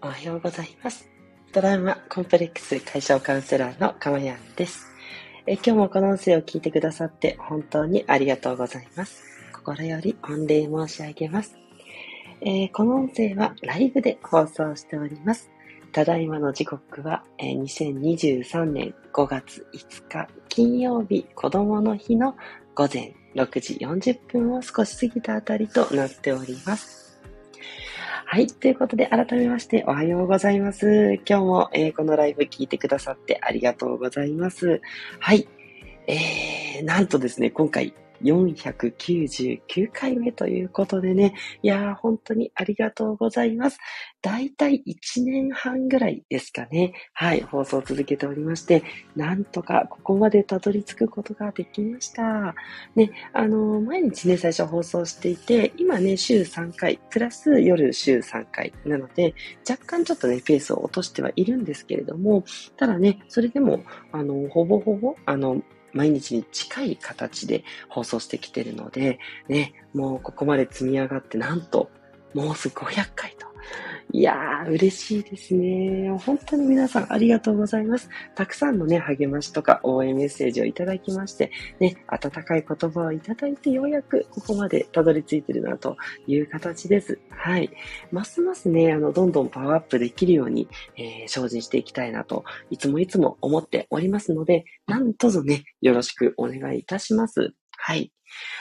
おはようございます。トラウマコンプレックス解消カウンセラーのかまやんです。え今日もこの音声を聞いてくださって本当にありがとうございます。心より御礼申し上げます。えー、この音声はライブで放送しております。ただいまの時刻は、えー、2023年5月5日金曜日子供の日の午前6時40分を少し過ぎたあたりとなっております。はい。ということで、改めましておはようございます。今日も、えー、このライブ聞いてくださってありがとうございます。はい。えー、なんとですね、今回、499回目ということでね、いやー、本当にありがとうございます。だいたい1年半ぐらいですかね。はい、放送を続けておりまして、なんとかここまでたどり着くことができました。ね、あのー、毎日ね、最初放送していて、今ね、週3回、プラス夜週3回なので、若干ちょっとね、ペースを落としてはいるんですけれども、ただね、それでも、あの、ほぼほぼ、あの、毎日に近い形で放送してきてるので、ね、もうここまで積み上がってなんと、もうすぐ500回と。いやー、嬉しいですね。本当に皆さんありがとうございます。たくさんのね、励ましとか応援メッセージをいただきまして、ね、温かい言葉をいただいてようやくここまでたどり着いてるなという形です。はい。ますますね、あの、どんどんパワーアップできるように、えー、精進していきたいなと、いつもいつも思っておりますので、なんとぞね、よろしくお願いいたします。はい。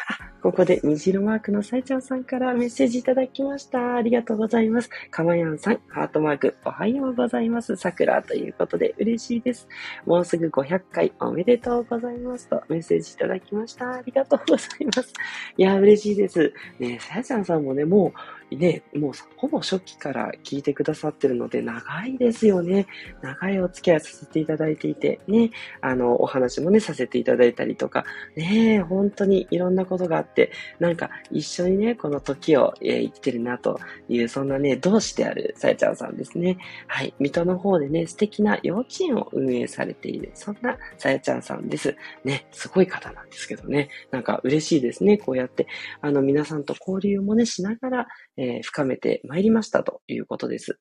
あ、ここで虹色マークのさいちゃんさんからメッセージいただきました。ありがとうございます。かまやんさん、ハートマーク、おはようございます。さくらということで嬉しいです。もうすぐ500回おめでとうございますとメッセージいただきました。ありがとうございます。いや、嬉しいです。ねさやちゃんさんもね、もうね、もうほぼ初期から聞いてくださってるので、長いですよね。長いお付き合いさせていただいていて、ね、あの、お話もね、させていただいたりとか、ね、本当にいろんなことがあって、なんか一緒にね、この時を、えー、生きてるなという、そんなね、同志であるさやちゃんさんですね。はい、水戸の方でね、素敵な幼稚園を運営されている、そんなさやちゃんさんです。ね、すごい方なんですけどね、なんか嬉しいですね、こうやって、あの、皆さんと交流もね、しながら、えー、深めてまいりましたということです。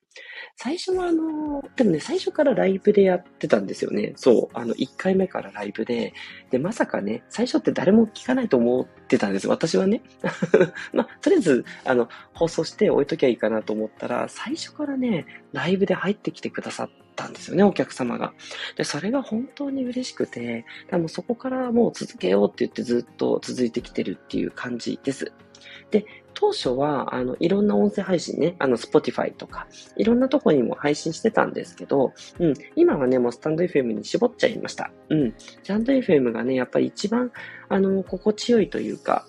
最初はあの、でもね、最初からライブでやってたんですよね。そう、あの、1回目からライブで、で、まさかね、最初って誰も聞かないと思ってたんです。私はね。まあ、とりあえず、あの、放送して置いときゃいいかなと思ったら、最初からね、ライブで入ってきてくださったんですよね、お客様が。で、それが本当に嬉しくて、でもそこからもう続けようって言ってずっと続いてきてるっていう感じです。で、当初は、あの、いろんな音声配信ね、あの、Spotify とか、いろんなとこにも配信してたんですけど、うん、今はね、もうスタンド FM に絞っちゃいました。うん。スタンド FM がね、やっぱり一番、あの、心地よいというか、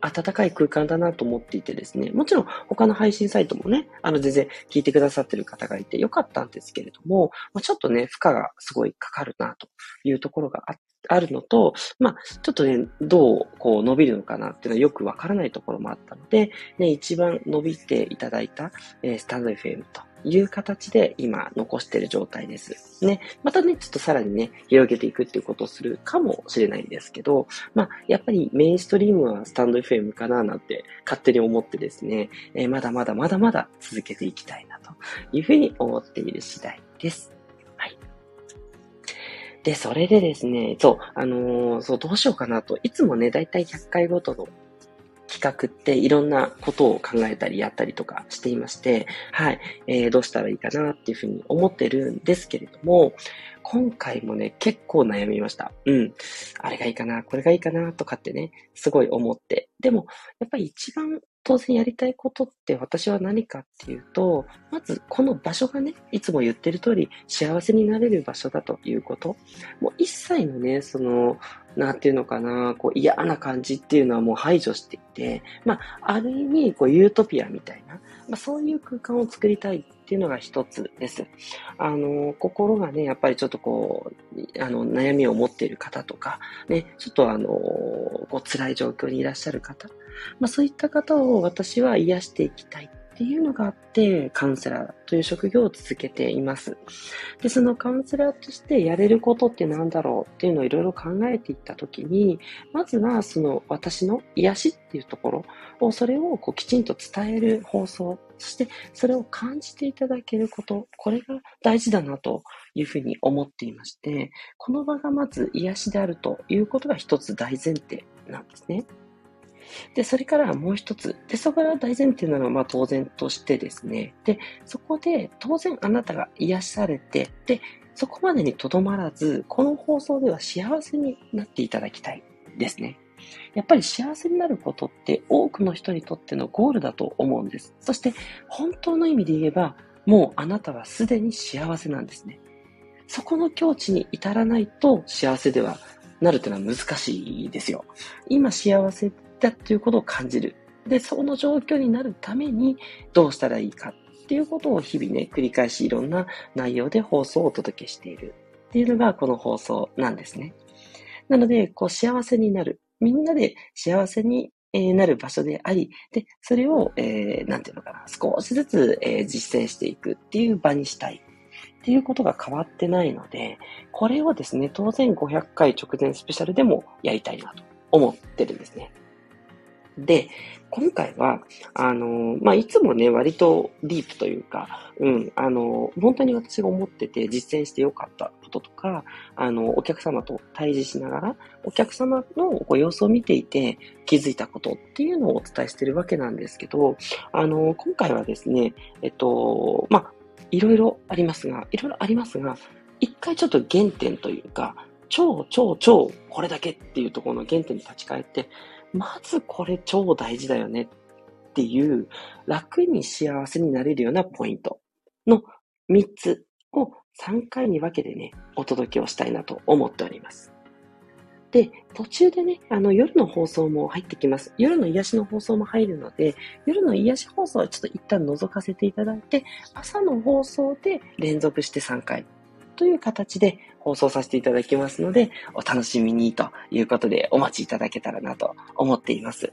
暖かい空間だなと思っていてですね、もちろん他の配信サイトもね、あの全然聞いてくださってる方がいてよかったんですけれども、ちょっとね、負荷がすごいかかるなというところがああるのと、まあ、ちょっとね、どう、こう、伸びるのかなっていうのはよくわからないところもあったので、ね、一番伸びていただいた、えー、スタンド FM という形で今残している状態です。ね。またね、ちょっとさらにね、広げていくっていうことをするかもしれないんですけど、まあ、やっぱりメインストリームはスタンド FM かななんて勝手に思ってですね、えー、まだまだまだまだ続けていきたいなというふうに思っている次第です。はいで、それでですね、そう、あのー、そう、どうしようかなと。いつもね、だいたい100回ごとの企画っていろんなことを考えたりやったりとかしていまして、はい、えー、どうしたらいいかなっていうふうに思ってるんですけれども、今回もね、結構悩みました。うん。あれがいいかな、これがいいかな、とかってね、すごい思って。でも、やっぱり一番当然やりたいことって私は何かっていうと、まずこの場所がね、いつも言ってる通り幸せになれる場所だということ。もう一切のね、その、なんていうのかな、こう嫌な感じっていうのはもう排除していて、まあ、ある意味、こうユートピアみたいな、まあ、そういう空間を作りたいっていうのが一つです。あの、心がね、やっぱりちょっとこう、あの、悩みを持っている方とか、ね、ちょっとあの、こう辛い状況にいらっしゃる方、まあそういった方を私は癒していきたいっていうのがあって、カウンセラーという職業を続けています。で、そのカウンセラーとしてやれることって何だろうっていうのをいろいろ考えていったときに、まずはその私の癒しっていうところを、それをこうきちんと伝える放送、そしてそれを感じていただけること、これが大事だなというふうに思っていまして、この場がまず癒しであるということが一つ大前提なんですね。で、それからもう一つ。で、そこが大前提なのは、まあ当然としてですね。で、そこで当然あなたが癒されて、で、そこまでにとどまらず、この放送では幸せになっていただきたいですね。やっぱり幸せになることって多くの人にとってのゴールだと思うんです。そして本当の意味で言えば、もうあなたはすでに幸せなんですね。そこの境地に至らないと幸せではなるというのは難しいですよ。今幸せだということを感じる。で、その状況になるためにどうしたらいいかっていうことを日々ね、繰り返しいろんな内容で放送をお届けしているっていうのがこの放送なんですね。なので、こう幸せになる。みんなで幸せになる場所であり、で、それを、えー、なんていうのかな、少しずつ、えー、実践していくっていう場にしたいっていうことが変わってないので、これをですね、当然500回直前スペシャルでもやりたいなと思ってるんですね。で、今回は、あの、まあ、いつもね、割とディープというか、うん、あの、本当に私が思ってて実践してよかったこととか、あの、お客様と対峙しながら、お客様のご様子を見ていて気づいたことっていうのをお伝えしてるわけなんですけど、あの、今回はですね、えっと、まあ、いろいろありますが、いろいろありますが、一回ちょっと原点というか、超超超これだけっていうところの原点に立ち返って、まずこれ超大事だよねっていう楽に幸せになれるようなポイントの3つを3回に分けてね、お届けをしたいなと思っております。で、途中でね、あの、夜の放送も入ってきます。夜の癒しの放送も入るので、夜の癒し放送はちょっと一旦覗かせていただいて、朝の放送で連続して3回という形で放送させていただきますので、お楽しみにということでお待ちいただけたらなと思っています。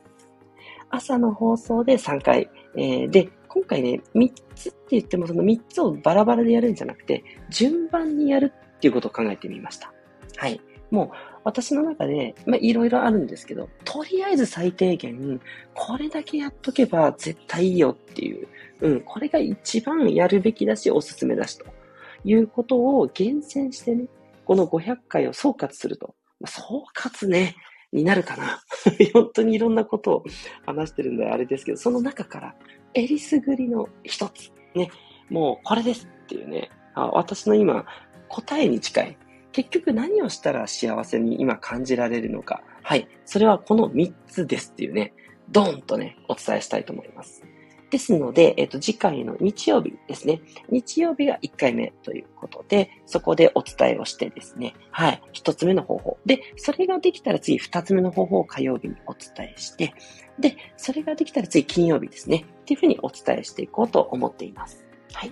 朝の放送で3回、えー、で、今回ね、3つって言ってもその3つをバラバラでやるんじゃなくて、順番にやるっていうことを考えてみました。はい。もう、私の中で、まあ、いろいろあるんですけど、とりあえず最低限、これだけやっとけば絶対いいよっていう、うん、これが一番やるべきだし、おすすめだし、ということを厳選してね、この500回を総括すると。総括ね、になるかな。本当にいろんなことを話してるんであれですけど、その中から、えりすぐりの一つ、ね、もうこれですっていうね、あ私の今、答えに近い。結局何をしたら幸せに今感じられるのか。はい。それはこの3つですっていうね、ドーンとね、お伝えしたいと思います。ですので、えっ、と、次回の日曜日ですね。日曜日が1回目ということで、そこでお伝えをしてですね。はい。1つ目の方法。で、それができたら次2つ目の方法を火曜日にお伝えして、で、それができたら次金曜日ですね。っていうふうにお伝えしていこうと思っています。はい。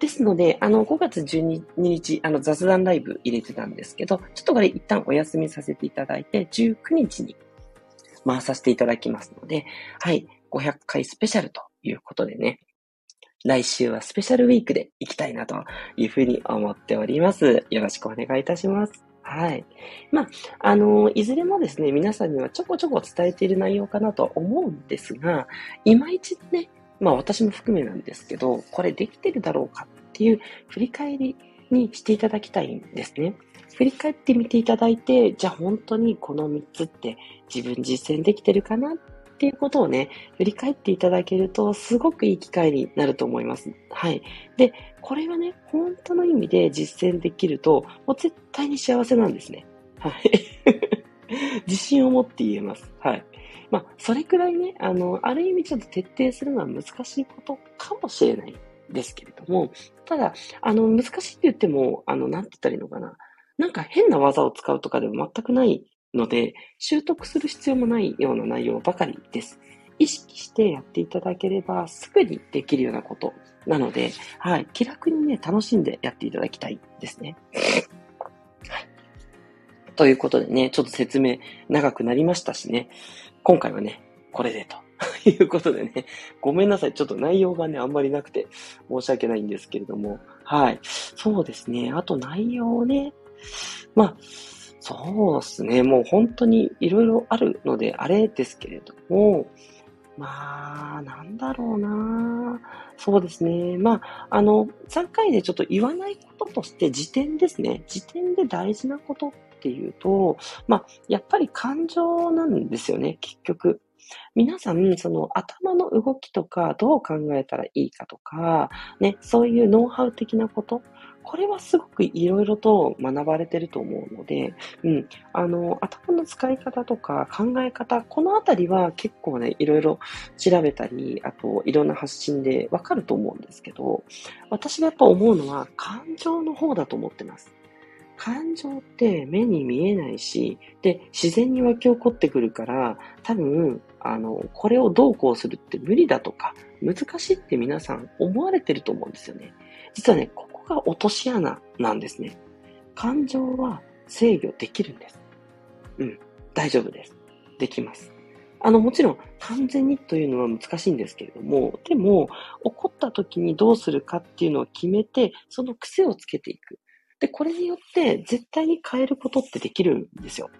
ですので、あの、5月12日、あの、雑談ライブ入れてたんですけど、ちょっとこれ一旦お休みさせていただいて、19日に回させていただきますので、はい。500回スペシャルということでね、来週はスペシャルウィークで行きたいなというふうに思っております。よろしくお願いいたします。はい。まあ、あの、いずれもですね、皆さんにはちょこちょこ伝えている内容かなと思うんですが、いまいちね、まあ私も含めなんですけど、これできてるだろうかっていう振り返りにしていただきたいんですね。振り返ってみていただいて、じゃあ本当にこの3つって自分実践できてるかなっっていうことをね、振り返っていただけると、すごくいい機会になると思います。はい。で、これはね、本当の意味で実践できると、もう絶対に幸せなんですね。はい。自信を持って言えます。はい。まあ、それくらいね、あの、ある意味ちょっと徹底するのは難しいことかもしれないですけれども、ただ、あの、難しいって言っても、あの、なんて言ったらいいのかな。なんか変な技を使うとかでも全くないので、習得する必要もないような内容ばかりです。意識してやっていただければ、すぐにできるようなことなので、はい、気楽にね、楽しんでやっていただきたいですね。はい。ということでね、ちょっと説明長くなりましたしね、今回はね、これでということでね、ごめんなさい。ちょっと内容がね、あんまりなくて申し訳ないんですけれども。はい。そうですね。あと内容をね。まあ、そうですね。もう本当にいろいろあるので、あれですけれども、まあ、なんだろうな。そうですね。まあ、あの、3回でちょっと言わないこととして、時点ですね。時点で大事なことっていうと、まあ、やっぱり感情なんですよね、結局。皆さん、その頭の動きとか、どう考えたらいいかとか、ね、そういうノウハウ的なこと、これはすごくいろいろと学ばれてると思うので、うん、あの、頭の使い方とか考え方、このあたりは結構ね、いろいろ調べたり、あと、いろんな発信でわかると思うんですけど、私がやっぱ思うのは感情の方だと思ってます。感情って目に見えないし、で、自然に湧き起こってくるから、多分、あの、これをどうこうするって無理だとか、難しいって皆さん思われてると思うんですよね。実はね、こが落とし穴なんですね。感情は制御できるんです。うん、大丈夫です。できます。あの、もちろん完全にというのは難しいんですけれども、でも、怒った時にどうするかっていうのを決めて、その癖をつけていく。で、これによって絶対に変えることってできるんですよ。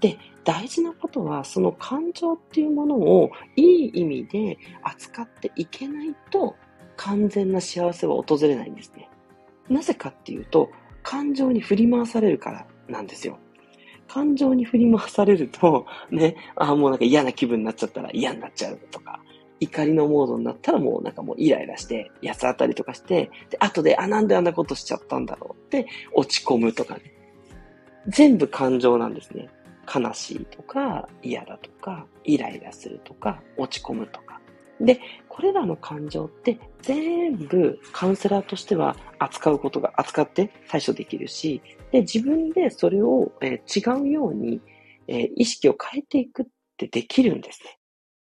で、大事なことは、その感情っていうものをいい意味で扱っていけないと、完全な幸せは訪れないんですね。なぜかっていうと、感情に振り回されるからなんですよ。感情に振り回されると、ね、あ、もうなんか嫌な気分になっちゃったら嫌になっちゃうとか、怒りのモードになったらもうなんかもうイライラして、八つ当たりとかして、で、後で、あ、なんであんなことしちゃったんだろうって落ち込むとかね。全部感情なんですね。悲しいとか、嫌だとか、イライラするとか、落ち込むとか。で、これらの感情って全部カウンセラーとしては扱うことが、扱って対処できるし、で、自分でそれを、えー、違うように、えー、意識を変えていくってできるんですね。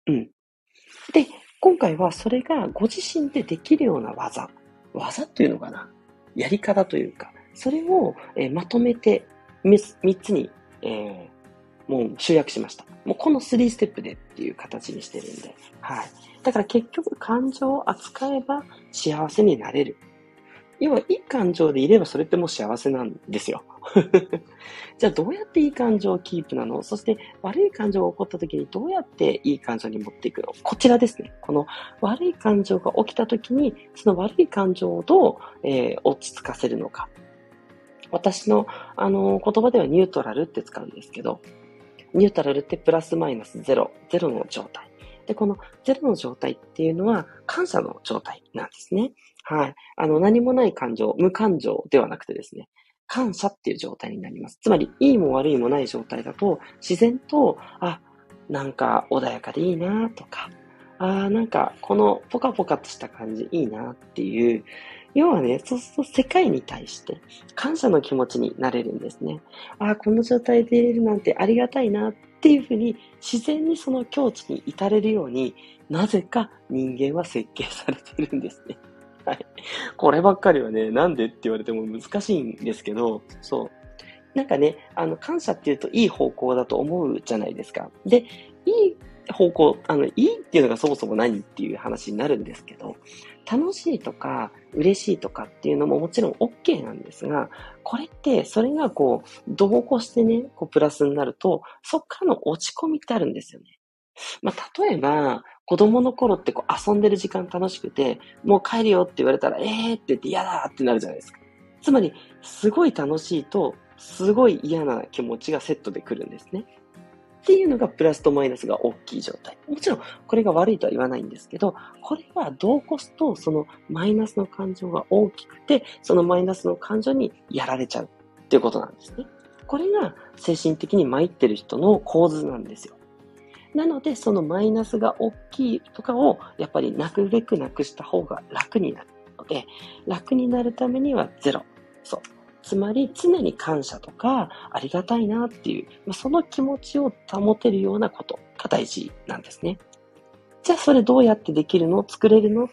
うん。で、今回はそれがご自身でできるような技、技っていうのかな？やり方というか、それを、えー、まとめて3、3つに、え、もう集約しました。もうこの3ステップでっていう形にしてるんで、はい。だから結局感情を扱えば幸せになれる。要は、いい感情でいればそれってもう幸せなんですよ。じゃあどうやっていい感情をキープなの？そして悪い感情が起こった時にどうやっていい感情に持っていくの？こちらですね。この悪い感情が起きた時に、その悪い感情をどう、えー、落ち着かせるのか。私の、あの言葉ではニュートラルって使うんですけど、ニュートラルってプラスマイナスゼロ、ゼロの状態。で、このゼロの状態っていうのは感謝の状態なんですね。はい。あの、何もない感情、無感情ではなくてですね、感謝っていう状態になります。つまり、いいも悪いもない状態だと、自然と、あ、なんか穏やかでいいなとか、あなんかこのポカポカとした感じいいなっていう、要はね、そうすると世界に対して感謝の気持ちになれるんですね。ああ、この状態でいれるなんてありがたいなっていうふうに自然にその境地に至れるようになぜか人間は設計されてるんですね。はい。こればっかりはね、なんでって言われても難しいんですけど、そう。なんかね、あの、感謝っていうといい方向だと思うじゃないですか。で、いい方向、あの、いいっていうのがそもそも何っていう話になるんですけど、楽しいとか嬉しいとかっていうのももちろん OK なんですが、これってそれがこう、同行してね、こうプラスになると、そっからの落ち込みってあるんですよね。まあ、例えば、子供の頃ってこう遊んでる時間楽しくて、もう帰るよって言われたら、えーって言って嫌だってなるじゃないですか。つまり、すごい楽しいと、すごい嫌な気持ちがセットで来るんですね。っていうのがプラスとマイナスが大きい状態。もちろん、これが悪いとは言わないんですけど、これはどうこすと、そのマイナスの感情が大きくて、そのマイナスの感情にやられちゃうっていうことなんですね。これが精神的に参ってる人の構図なんですよ。なので、そのマイナスが大きいとかを、やっぱりなくべくなくした方が楽になるので、楽になるためにはゼロ。そう。つまり常に感謝とかありがたいなっていう、まあその気持ちを保てるようなことが大事なんですね。じゃあそれどうやってできるの？作れるの？っ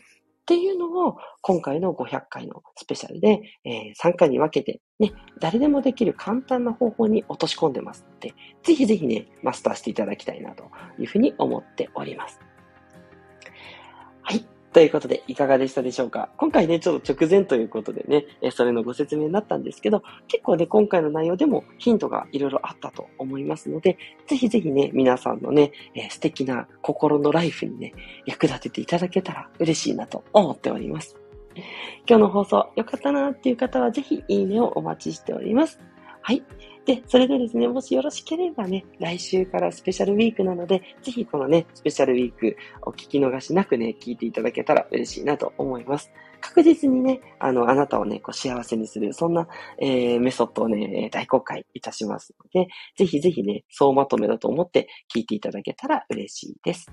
ていうのを今回の500回のスペシャルで、えー、3回に分けてね、誰でもできる簡単な方法に落とし込んでますので、ぜひぜひね、マスターしていただきたいなというふうに思っております。ということで、いかがでしたでしょうか？今回ね、ちょっと直前ということでね、えそれのご説明になったんですけど、結構ね、今回の内容でもヒントがいろいろあったと思いますので、ぜひぜひね、皆さんのね、え素敵な心のライフにね、役立てていただけたら嬉しいなと思っております。今日の放送良かったなっていう方はぜひいいねをお待ちしております。はい。で、それでですね、もしよろしければね、来週からスペシャルウィークなので、ぜひこのね、スペシャルウィークお聞き逃しなくね、聞いていただけたら嬉しいなと思います。確実にね、あの、あなたをね、こう幸せにする、そんな、えー、メソッドをね、大公開いたしますので、ぜひぜひね、総まとめだと思って聞いていただけたら嬉しいです。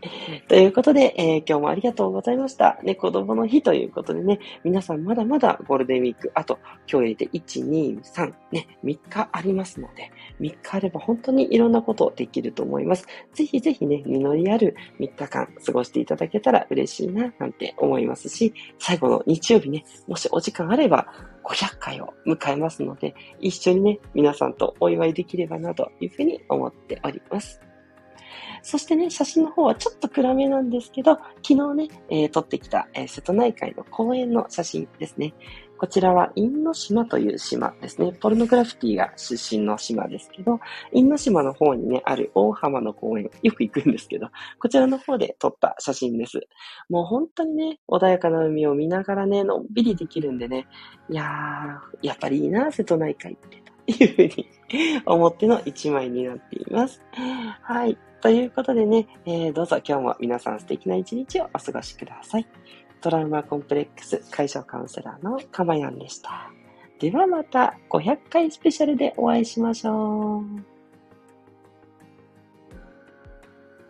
ということで、えー、今日もありがとうございました。ね、子供の日ということでね、皆さんまだまだゴールデンウィーク、あと今日入れて1、2、3、ね、3日ありますので、3日あれば本当にいろんなことできると思います。ぜひぜひね、実りある3日間過ごしていただけたら嬉しいな、なんて思いますし、最後の日曜日ね、もしお時間あれば、500回を迎えますので、一緒にね、皆さんとお祝いできればなというふうに思っております。そしてね、写真の方はちょっと暗めなんですけど、昨日ね、えー、撮ってきた、えー、瀬戸内海の公園の写真ですね。こちらは、因島という島ですね。ポルノグラフィティが出身の島ですけど、因島の方にね、ある大浜の公園、よく行くんですけど、こちらの方で撮った写真です。もう本当にね、穏やかな海を見ながらね、のんびりできるんでね、いやー、やっぱりいいな、瀬戸内海って。いうふうに思っての一枚になっています。はい。ということでね、えー、どうぞ今日も皆さん素敵な一日をお過ごしください。トラウマコンプレックス解消カウンセラーのかまやんでした。ではまた500回スペシャルでお会いしましょう。